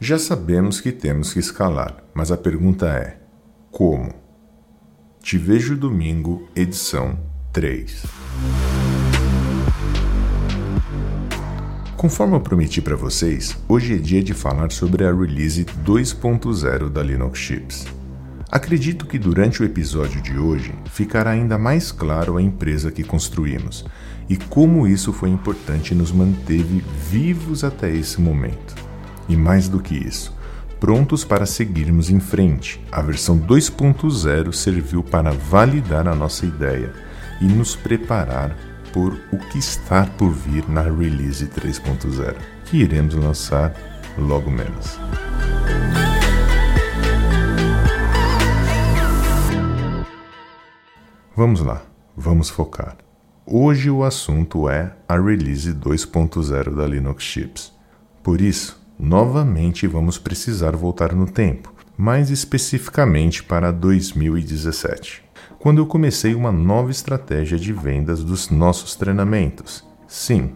Já sabemos que temos que escalar, mas a pergunta é: como? Te vejo domingo, edição 3. Conforme eu prometi para vocês, hoje é dia de falar sobre a release 2.0 da Linux Chips. Acredito que durante o episódio de hoje ficará ainda mais claro a empresa que construímos e como isso foi importante e nos manteve vivos até esse momento. E mais do que isso, prontos para seguirmos em frente. A versão 2.0 serviu para validar a nossa ideia e nos preparar por o que está por vir na release 3.0, que iremos lançar logo menos. Vamos lá, vamos focar. Hoje o assunto é a release 2.0 da Linux Chips. Por isso, novamente vamos precisar voltar no tempo, mais especificamente para 2017, quando eu comecei uma nova estratégia de vendas dos nossos treinamentos. Sim,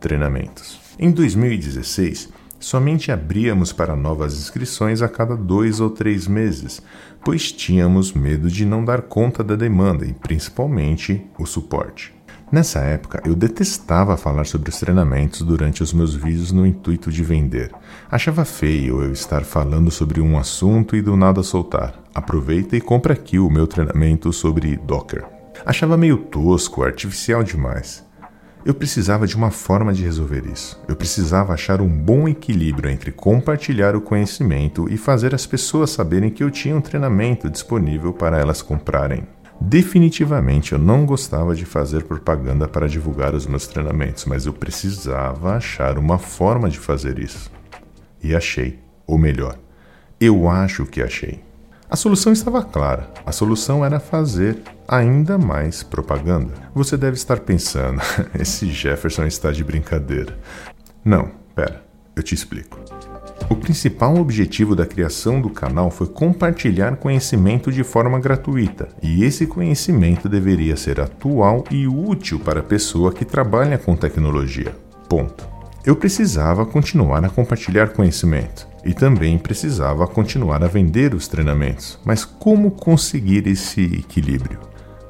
treinamentos. Em 2016, somente abríamos para novas inscrições a cada dois ou três meses, pois tínhamos medo de não dar conta da demanda e principalmente o suporte. Nessa época, eu detestava falar sobre os treinamentos durante os meus vídeos no intuito de vender. Achava feio eu estar falando sobre um assunto e do nada soltar. Aproveita e compra aqui o meu treinamento sobre Docker. Achava meio tosco, artificial demais. Eu precisava de uma forma de resolver isso. Eu precisava achar um bom equilíbrio entre compartilhar o conhecimento e fazer as pessoas saberem que eu tinha um treinamento disponível para elas comprarem. Definitivamente eu não gostava de fazer propaganda para divulgar os meus treinamentos, mas eu precisava achar uma forma de fazer isso. E achei, ou melhor, eu acho que achei. A solução estava clara. A solução era fazer ainda mais propaganda. Você deve estar pensando, esse Jefferson está de brincadeira. Não, pera, eu te explico. Principal objetivo da criação do canal foi compartilhar conhecimento de forma gratuita, e esse conhecimento deveria ser atual e útil para a pessoa que trabalha com tecnologia. Ponto. Eu precisava continuar a compartilhar conhecimento e também precisava continuar a vender os treinamentos. Mas como conseguir esse equilíbrio?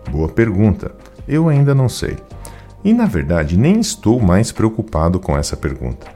Boa pergunta. Eu ainda não sei. E na verdade, nem estou mais preocupado com essa pergunta.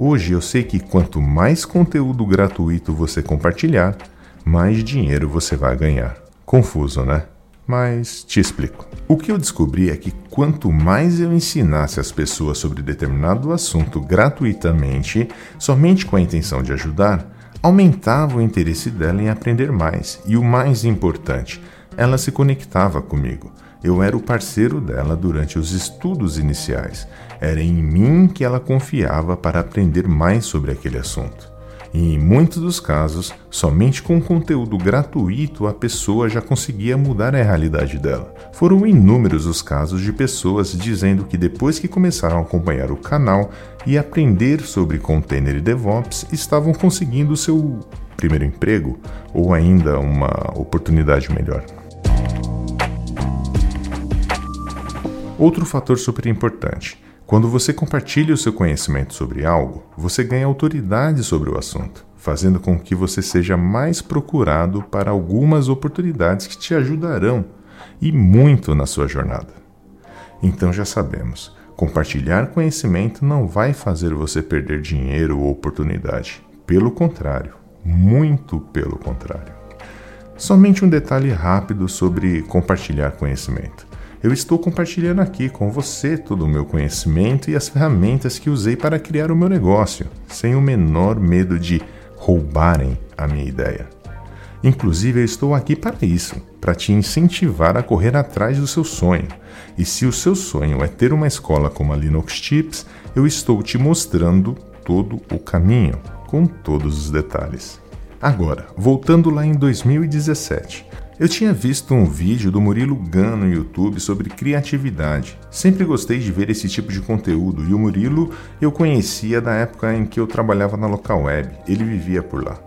Hoje eu sei que quanto mais conteúdo gratuito você compartilhar, mais dinheiro você vai ganhar. Confuso, né? Mas te explico. O que eu descobri é que quanto mais eu ensinasse as pessoas sobre determinado assunto gratuitamente, somente com a intenção de ajudar, aumentava o interesse dela em aprender mais e o mais importante, ela se conectava comigo. Eu era o parceiro dela durante os estudos iniciais era em mim que ela confiava para aprender mais sobre aquele assunto. E em muitos dos casos, somente com conteúdo gratuito a pessoa já conseguia mudar a realidade dela. Foram inúmeros os casos de pessoas dizendo que depois que começaram a acompanhar o canal e aprender sobre container e DevOps, estavam conseguindo seu primeiro emprego ou ainda uma oportunidade melhor. Outro fator super importante quando você compartilha o seu conhecimento sobre algo, você ganha autoridade sobre o assunto, fazendo com que você seja mais procurado para algumas oportunidades que te ajudarão e muito na sua jornada. Então já sabemos, compartilhar conhecimento não vai fazer você perder dinheiro ou oportunidade. Pelo contrário, muito pelo contrário. Somente um detalhe rápido sobre compartilhar conhecimento eu estou compartilhando aqui com você todo o meu conhecimento e as ferramentas que usei para criar o meu negócio, sem o menor medo de roubarem a minha ideia. Inclusive, eu estou aqui para isso, para te incentivar a correr atrás do seu sonho. E se o seu sonho é ter uma escola como a Linux Chips, eu estou te mostrando todo o caminho, com todos os detalhes. Agora, voltando lá em 2017, eu tinha visto um vídeo do Murilo Gun no YouTube sobre criatividade. Sempre gostei de ver esse tipo de conteúdo e o Murilo eu conhecia da época em que eu trabalhava na local web. Ele vivia por lá.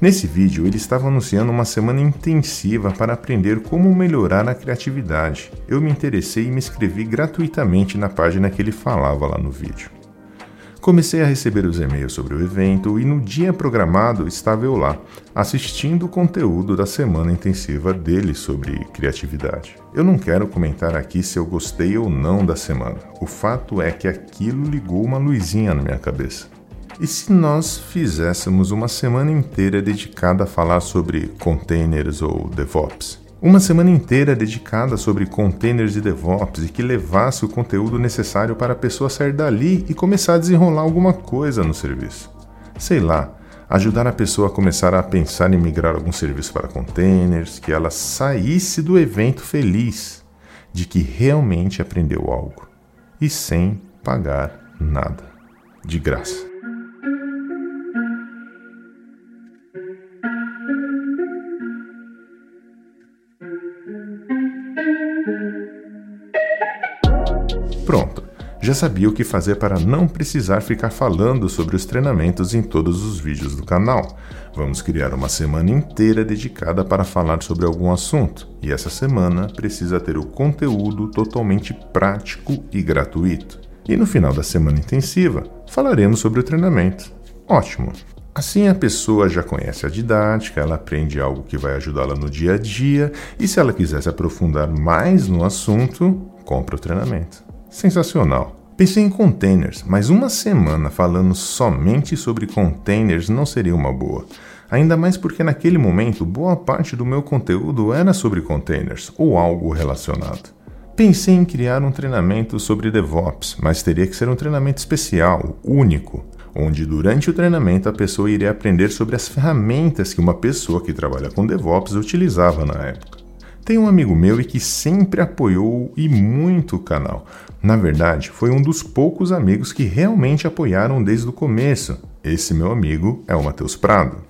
Nesse vídeo, ele estava anunciando uma semana intensiva para aprender como melhorar a criatividade. Eu me interessei e me inscrevi gratuitamente na página que ele falava lá no vídeo. Comecei a receber os e-mails sobre o evento e no dia programado estava eu lá, assistindo o conteúdo da semana intensiva dele sobre criatividade. Eu não quero comentar aqui se eu gostei ou não da semana. O fato é que aquilo ligou uma luzinha na minha cabeça. E se nós fizéssemos uma semana inteira dedicada a falar sobre containers ou DevOps? Uma semana inteira dedicada sobre containers e DevOps e que levasse o conteúdo necessário para a pessoa sair dali e começar a desenrolar alguma coisa no serviço. Sei lá, ajudar a pessoa a começar a pensar em migrar algum serviço para containers, que ela saísse do evento feliz de que realmente aprendeu algo e sem pagar nada, de graça. Já sabia o que fazer para não precisar ficar falando sobre os treinamentos em todos os vídeos do canal. Vamos criar uma semana inteira dedicada para falar sobre algum assunto, e essa semana precisa ter o conteúdo totalmente prático e gratuito. E no final da semana intensiva, falaremos sobre o treinamento. Ótimo! Assim a pessoa já conhece a didática, ela aprende algo que vai ajudá-la no dia a dia, e se ela quiser se aprofundar mais no assunto, compra o treinamento. Sensacional! Pensei em containers, mas uma semana falando somente sobre containers não seria uma boa. Ainda mais porque naquele momento boa parte do meu conteúdo era sobre containers ou algo relacionado. Pensei em criar um treinamento sobre DevOps, mas teria que ser um treinamento especial, único, onde durante o treinamento a pessoa iria aprender sobre as ferramentas que uma pessoa que trabalha com DevOps utilizava na época. Tem um amigo meu e que sempre apoiou e muito o canal. Na verdade, foi um dos poucos amigos que realmente apoiaram desde o começo. Esse meu amigo é o Matheus Prado.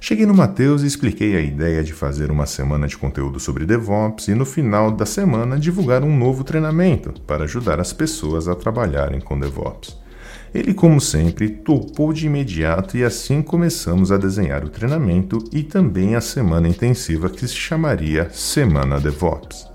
Cheguei no Matheus e expliquei a ideia de fazer uma semana de conteúdo sobre DevOps e no final da semana divulgar um novo treinamento para ajudar as pessoas a trabalharem com DevOps. Ele, como sempre, topou de imediato e assim começamos a desenhar o treinamento e também a semana intensiva que se chamaria Semana DevOps.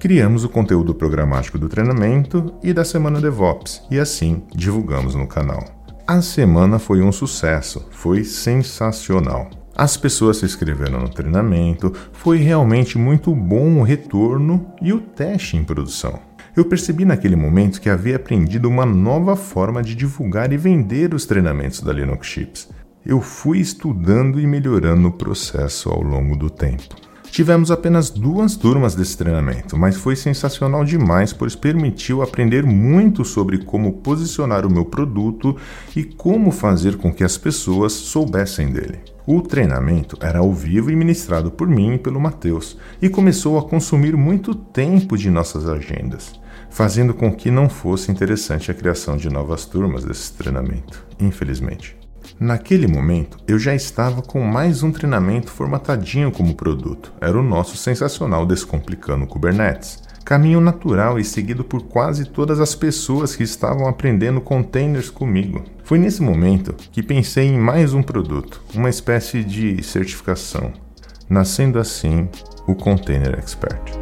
Criamos o conteúdo programático do treinamento e da semana DevOps e assim divulgamos no canal. A semana foi um sucesso, foi sensacional. As pessoas se inscreveram no treinamento, foi realmente muito bom o retorno e o teste em produção. Eu percebi naquele momento que havia aprendido uma nova forma de divulgar e vender os treinamentos da Linux Chips. Eu fui estudando e melhorando o processo ao longo do tempo. Tivemos apenas duas turmas desse treinamento, mas foi sensacional demais, pois permitiu aprender muito sobre como posicionar o meu produto e como fazer com que as pessoas soubessem dele. O treinamento era ao vivo e ministrado por mim e pelo Matheus, e começou a consumir muito tempo de nossas agendas fazendo com que não fosse interessante a criação de novas turmas desse treinamento, infelizmente. Naquele momento, eu já estava com mais um treinamento formatadinho como produto. Era o nosso sensacional Descomplicando Kubernetes. Caminho natural e seguido por quase todas as pessoas que estavam aprendendo containers comigo. Foi nesse momento que pensei em mais um produto, uma espécie de certificação, nascendo assim o Container Expert.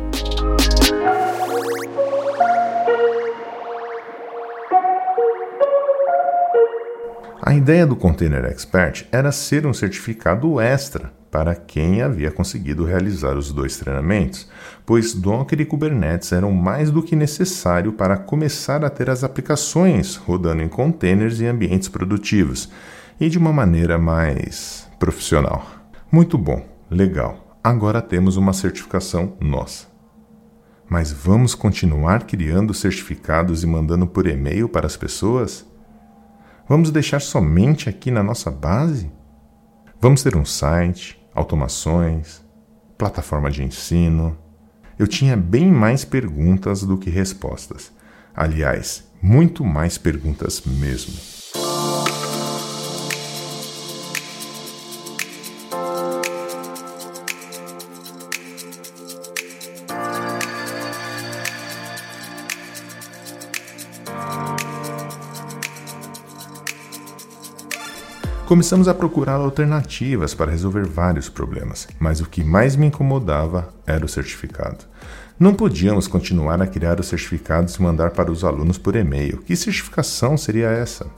A ideia do Container Expert era ser um certificado extra para quem havia conseguido realizar os dois treinamentos, pois Docker e Kubernetes eram mais do que necessário para começar a ter as aplicações rodando em containers e ambientes produtivos e de uma maneira mais profissional. Muito bom, legal. Agora temos uma certificação nossa. Mas vamos continuar criando certificados e mandando por e-mail para as pessoas? Vamos deixar somente aqui na nossa base? Vamos ter um site, automações, plataforma de ensino? Eu tinha bem mais perguntas do que respostas. Aliás, muito mais perguntas mesmo. Começamos a procurar alternativas para resolver vários problemas, mas o que mais me incomodava era o certificado. Não podíamos continuar a criar os certificados e mandar para os alunos por e-mail. Que certificação seria essa?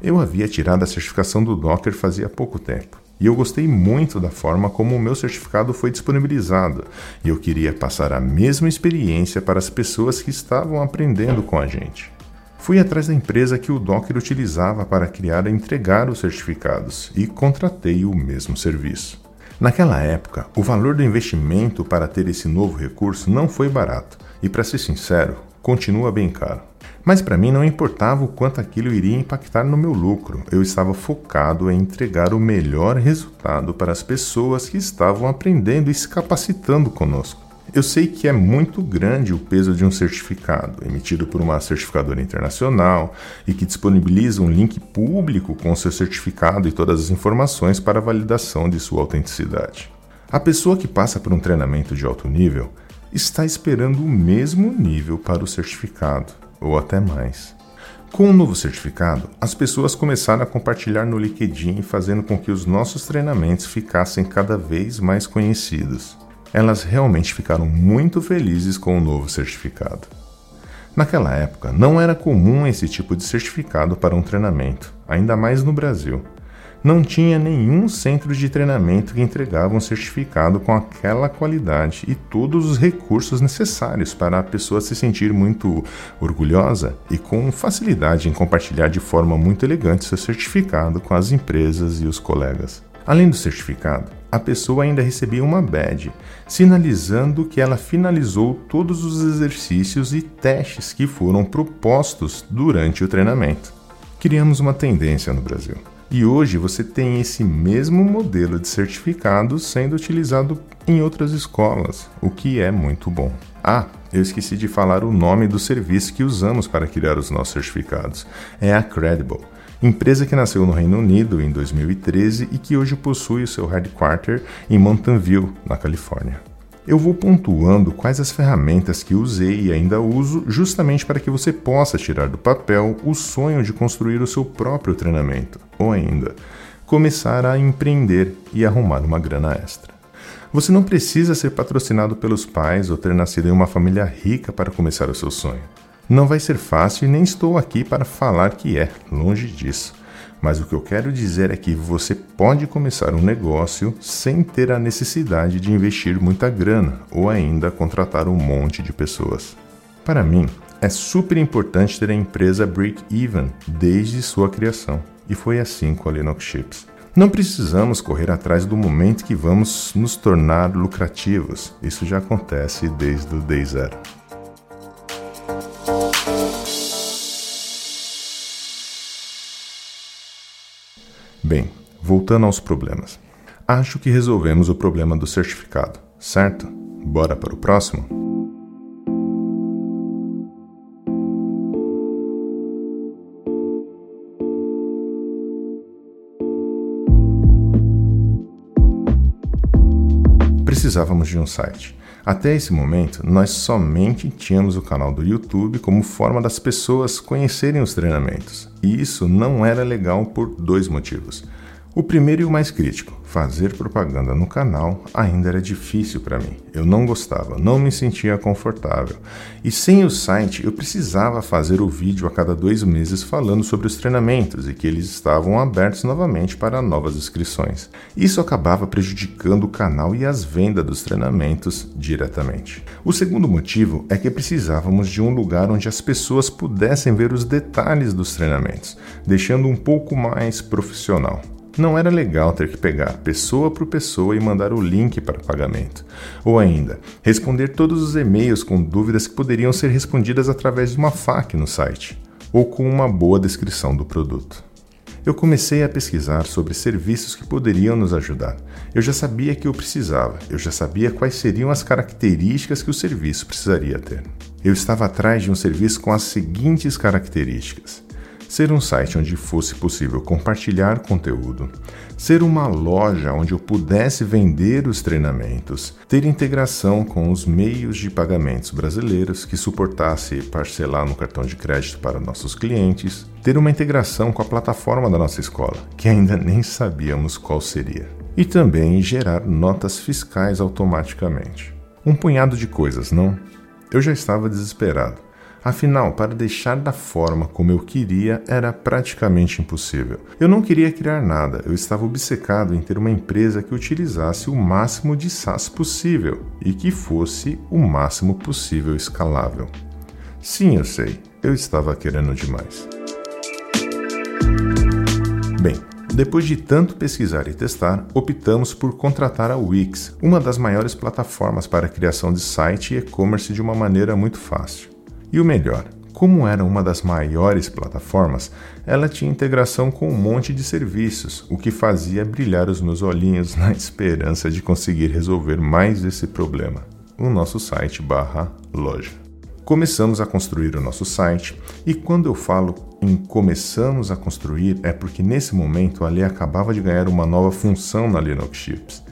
Eu havia tirado a certificação do Docker fazia pouco tempo. E eu gostei muito da forma como o meu certificado foi disponibilizado, e eu queria passar a mesma experiência para as pessoas que estavam aprendendo com a gente. Fui atrás da empresa que o Docker utilizava para criar e entregar os certificados e contratei o mesmo serviço. Naquela época, o valor do investimento para ter esse novo recurso não foi barato e, para ser sincero, continua bem caro. Mas para mim não importava o quanto aquilo iria impactar no meu lucro, eu estava focado em entregar o melhor resultado para as pessoas que estavam aprendendo e se capacitando conosco. Eu sei que é muito grande o peso de um certificado, emitido por uma certificadora internacional e que disponibiliza um link público com seu certificado e todas as informações para validação de sua autenticidade. A pessoa que passa por um treinamento de alto nível está esperando o mesmo nível para o certificado, ou até mais. Com o novo certificado, as pessoas começaram a compartilhar no LinkedIn, fazendo com que os nossos treinamentos ficassem cada vez mais conhecidos elas realmente ficaram muito felizes com o novo certificado. Naquela época, não era comum esse tipo de certificado para um treinamento, ainda mais no Brasil. Não tinha nenhum centro de treinamento que entregava um certificado com aquela qualidade e todos os recursos necessários para a pessoa se sentir muito orgulhosa e com facilidade em compartilhar de forma muito elegante seu certificado com as empresas e os colegas. Além do certificado, a pessoa ainda recebia uma badge, sinalizando que ela finalizou todos os exercícios e testes que foram propostos durante o treinamento. Criamos uma tendência no Brasil. E hoje você tem esse mesmo modelo de certificado sendo utilizado em outras escolas, o que é muito bom. Ah, eu esqueci de falar o nome do serviço que usamos para criar os nossos certificados. É a Credible empresa que nasceu no Reino Unido em 2013 e que hoje possui o seu headquarter em Mountain View, na Califórnia. Eu vou pontuando quais as ferramentas que usei e ainda uso justamente para que você possa tirar do papel o sonho de construir o seu próprio treinamento, ou ainda, começar a empreender e arrumar uma grana extra. Você não precisa ser patrocinado pelos pais ou ter nascido em uma família rica para começar o seu sonho. Não vai ser fácil e nem estou aqui para falar que é, longe disso. Mas o que eu quero dizer é que você pode começar um negócio sem ter a necessidade de investir muita grana ou ainda contratar um monte de pessoas. Para mim, é super importante ter a empresa break-even desde sua criação, e foi assim com a Linux Chips. Não precisamos correr atrás do momento que vamos nos tornar lucrativos, isso já acontece desde o day zero. Bem, voltando aos problemas. Acho que resolvemos o problema do certificado, certo? Bora para o próximo? Precisávamos de um site. Até esse momento, nós somente tínhamos o canal do YouTube como forma das pessoas conhecerem os treinamentos. E isso não era legal por dois motivos. O primeiro e o mais crítico, fazer propaganda no canal ainda era difícil para mim. Eu não gostava, não me sentia confortável. E sem o site, eu precisava fazer o vídeo a cada dois meses falando sobre os treinamentos e que eles estavam abertos novamente para novas inscrições. Isso acabava prejudicando o canal e as vendas dos treinamentos diretamente. O segundo motivo é que precisávamos de um lugar onde as pessoas pudessem ver os detalhes dos treinamentos, deixando um pouco mais profissional. Não era legal ter que pegar pessoa por pessoa e mandar o link para pagamento. Ou ainda, responder todos os e-mails com dúvidas que poderiam ser respondidas através de uma FAQ no site, ou com uma boa descrição do produto. Eu comecei a pesquisar sobre serviços que poderiam nos ajudar. Eu já sabia que eu precisava, eu já sabia quais seriam as características que o serviço precisaria ter. Eu estava atrás de um serviço com as seguintes características: ser um site onde fosse possível compartilhar conteúdo, ser uma loja onde eu pudesse vender os treinamentos, ter integração com os meios de pagamentos brasileiros que suportasse parcelar no cartão de crédito para nossos clientes, ter uma integração com a plataforma da nossa escola, que ainda nem sabíamos qual seria, e também gerar notas fiscais automaticamente. Um punhado de coisas, não? Eu já estava desesperado. Afinal, para deixar da forma como eu queria era praticamente impossível. Eu não queria criar nada, eu estava obcecado em ter uma empresa que utilizasse o máximo de SaaS possível e que fosse o máximo possível escalável. Sim, eu sei, eu estava querendo demais. Bem, depois de tanto pesquisar e testar, optamos por contratar a Wix, uma das maiores plataformas para a criação de site e e-commerce de uma maneira muito fácil. E o melhor, como era uma das maiores plataformas, ela tinha integração com um monte de serviços, o que fazia brilhar os meus olhinhos na esperança de conseguir resolver mais esse problema. O nosso site barra loja. Começamos a construir o nosso site, e quando eu falo em começamos a construir, é porque nesse momento a Lê acabava de ganhar uma nova função na Linux Chips.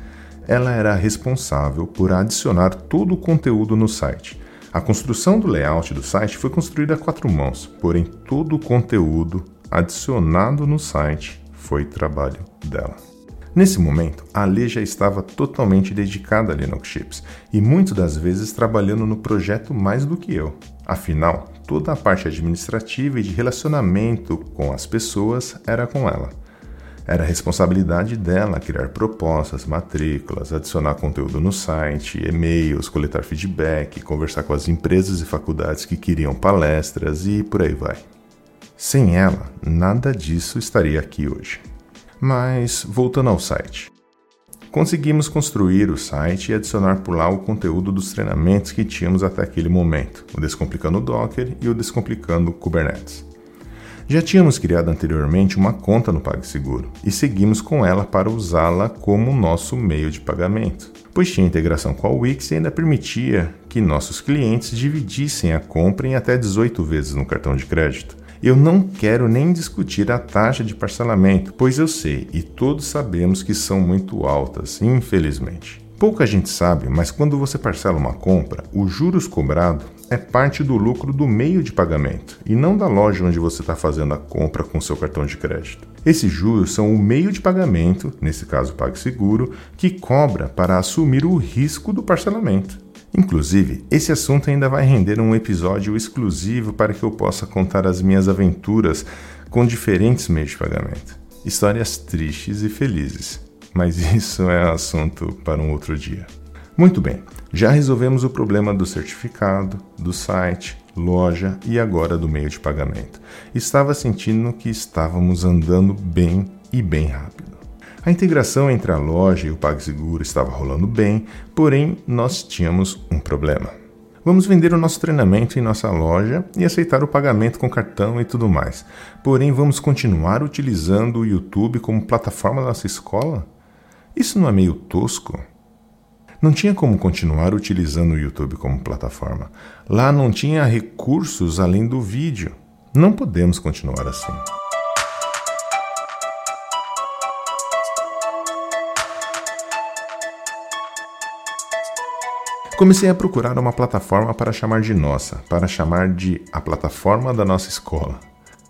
Ela era responsável por adicionar todo o conteúdo no site a construção do layout do site foi construída a quatro mãos, porém todo o conteúdo adicionado no site foi trabalho dela. Nesse momento, a Lê já estava totalmente dedicada a Linux Chips e muitas das vezes trabalhando no projeto mais do que eu. Afinal, toda a parte administrativa e de relacionamento com as pessoas era com ela. Era responsabilidade dela criar propostas, matrículas, adicionar conteúdo no site, e-mails, coletar feedback, conversar com as empresas e faculdades que queriam palestras e por aí vai. Sem ela, nada disso estaria aqui hoje. Mas voltando ao site. Conseguimos construir o site e adicionar por lá o conteúdo dos treinamentos que tínhamos até aquele momento, o Descomplicando Docker e o Descomplicando Kubernetes. Já tínhamos criado anteriormente uma conta no PagSeguro e seguimos com ela para usá-la como nosso meio de pagamento, pois tinha integração com a Wix e ainda permitia que nossos clientes dividissem a compra em até 18 vezes no cartão de crédito. Eu não quero nem discutir a taxa de parcelamento, pois eu sei e todos sabemos que são muito altas, infelizmente. Pouca gente sabe, mas quando você parcela uma compra, os juros cobrados é parte do lucro do meio de pagamento e não da loja onde você está fazendo a compra com seu cartão de crédito. Esses juros são o meio de pagamento, nesse caso PagSeguro, que cobra para assumir o risco do parcelamento. Inclusive, esse assunto ainda vai render um episódio exclusivo para que eu possa contar as minhas aventuras com diferentes meios de pagamento. Histórias tristes e felizes, mas isso é assunto para um outro dia. Muito bem, já resolvemos o problema do certificado, do site, loja e agora do meio de pagamento. Estava sentindo que estávamos andando bem e bem rápido. A integração entre a loja e o PagSeguro estava rolando bem, porém nós tínhamos um problema. Vamos vender o nosso treinamento em nossa loja e aceitar o pagamento com cartão e tudo mais. Porém, vamos continuar utilizando o YouTube como plataforma da nossa escola? Isso não é meio tosco? Não tinha como continuar utilizando o YouTube como plataforma. Lá não tinha recursos além do vídeo. Não podemos continuar assim. Comecei a procurar uma plataforma para chamar de nossa, para chamar de a plataforma da nossa escola.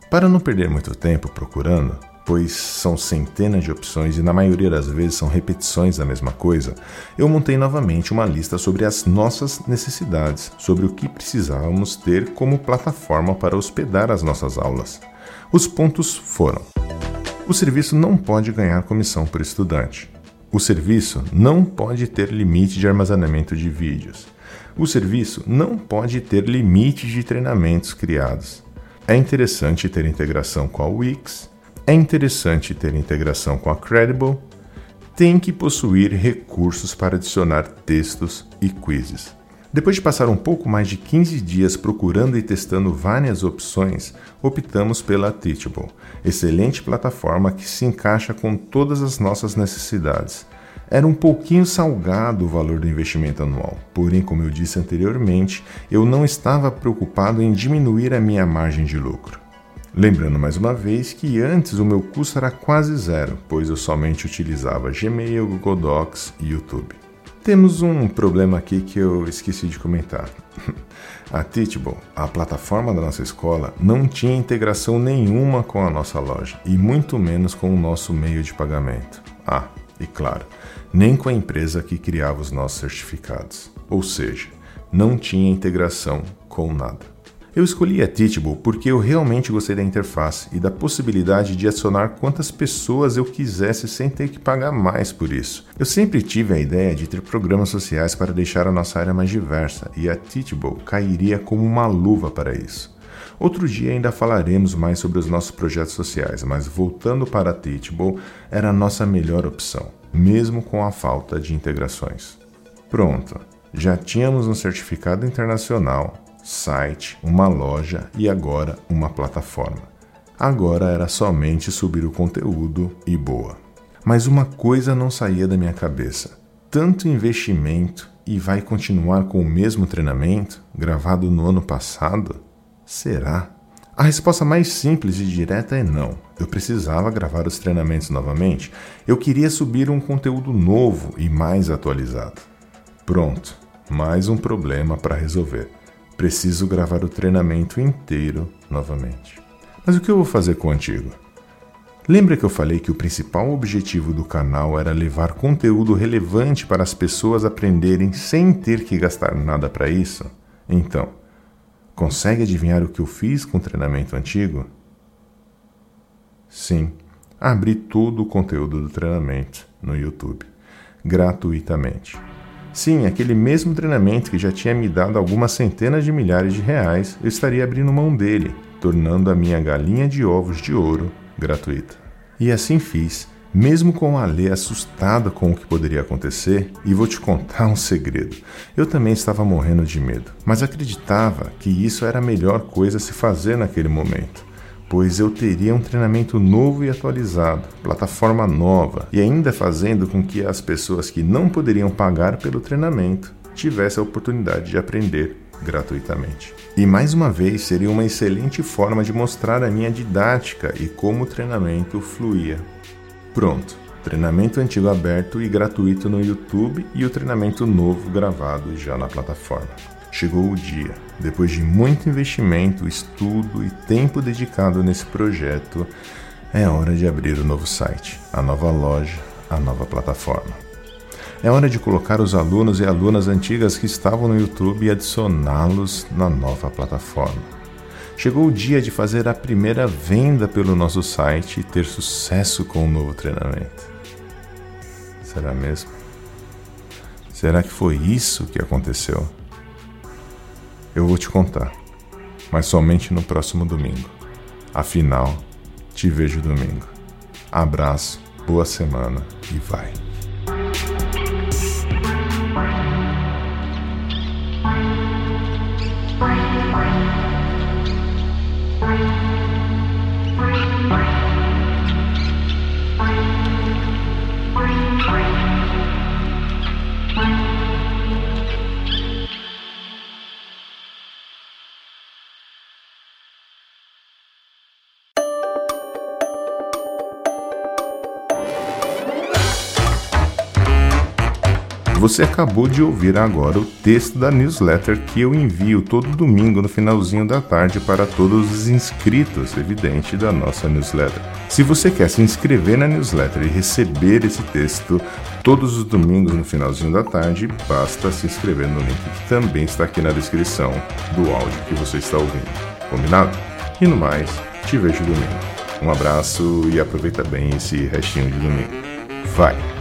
Para não perder muito tempo procurando, pois são centenas de opções e na maioria das vezes são repetições da mesma coisa, eu montei novamente uma lista sobre as nossas necessidades, sobre o que precisávamos ter como plataforma para hospedar as nossas aulas. Os pontos foram: o serviço não pode ganhar comissão por estudante. O serviço não pode ter limite de armazenamento de vídeos. O serviço não pode ter limite de treinamentos criados. É interessante ter integração com a Wix, é interessante ter integração com a Credible, tem que possuir recursos para adicionar textos e quizzes. Depois de passar um pouco mais de 15 dias procurando e testando várias opções, optamos pela Teachable, excelente plataforma que se encaixa com todas as nossas necessidades. Era um pouquinho salgado o valor do investimento anual, porém, como eu disse anteriormente, eu não estava preocupado em diminuir a minha margem de lucro. Lembrando mais uma vez que antes o meu custo era quase zero, pois eu somente utilizava Gmail, Google Docs e YouTube. Temos um problema aqui que eu esqueci de comentar. A Teachable, a plataforma da nossa escola, não tinha integração nenhuma com a nossa loja e muito menos com o nosso meio de pagamento. Ah, e claro, nem com a empresa que criava os nossos certificados. Ou seja, não tinha integração com nada. Eu escolhi a Teachable porque eu realmente gostei da interface e da possibilidade de adicionar quantas pessoas eu quisesse sem ter que pagar mais por isso. Eu sempre tive a ideia de ter programas sociais para deixar a nossa área mais diversa e a Teachable cairia como uma luva para isso. Outro dia ainda falaremos mais sobre os nossos projetos sociais, mas voltando para a Teachable era a nossa melhor opção, mesmo com a falta de integrações. Pronto, já tínhamos um certificado internacional, site, uma loja e agora uma plataforma. Agora era somente subir o conteúdo e boa. Mas uma coisa não saía da minha cabeça: tanto investimento e vai continuar com o mesmo treinamento gravado no ano passado? Será? A resposta mais simples e direta é não. Eu precisava gravar os treinamentos novamente. Eu queria subir um conteúdo novo e mais atualizado. Pronto, mais um problema para resolver. Preciso gravar o treinamento inteiro novamente. Mas o que eu vou fazer com o antigo? Lembra que eu falei que o principal objetivo do canal era levar conteúdo relevante para as pessoas aprenderem sem ter que gastar nada para isso? Então, consegue adivinhar o que eu fiz com o treinamento antigo? Sim, abri todo o conteúdo do treinamento no YouTube, gratuitamente. Sim, aquele mesmo treinamento que já tinha me dado algumas centenas de milhares de reais, eu estaria abrindo mão dele, tornando a minha galinha de ovos de ouro gratuita. E assim fiz, mesmo com a Lê assustada com o que poderia acontecer, e vou te contar um segredo. Eu também estava morrendo de medo, mas acreditava que isso era a melhor coisa a se fazer naquele momento pois eu teria um treinamento novo e atualizado, plataforma nova, e ainda fazendo com que as pessoas que não poderiam pagar pelo treinamento tivessem a oportunidade de aprender gratuitamente. E mais uma vez seria uma excelente forma de mostrar a minha didática e como o treinamento fluía. Pronto, treinamento antigo aberto e gratuito no YouTube e o treinamento novo gravado já na plataforma. Chegou o dia. Depois de muito investimento, estudo e tempo dedicado nesse projeto, é hora de abrir o novo site, a nova loja, a nova plataforma. É hora de colocar os alunos e alunas antigas que estavam no YouTube e adicioná-los na nova plataforma. Chegou o dia de fazer a primeira venda pelo nosso site e ter sucesso com o novo treinamento. Será mesmo? Será que foi isso que aconteceu? Eu vou te contar, mas somente no próximo domingo. Afinal, te vejo domingo. Abraço, boa semana e vai. Você acabou de ouvir agora o texto da newsletter que eu envio todo domingo no finalzinho da tarde para todos os inscritos, evidente, da nossa newsletter. Se você quer se inscrever na newsletter e receber esse texto todos os domingos no finalzinho da tarde, basta se inscrever no link que também está aqui na descrição do áudio que você está ouvindo. Combinado? E no mais, te vejo domingo. Um abraço e aproveita bem esse restinho de domingo. Vai!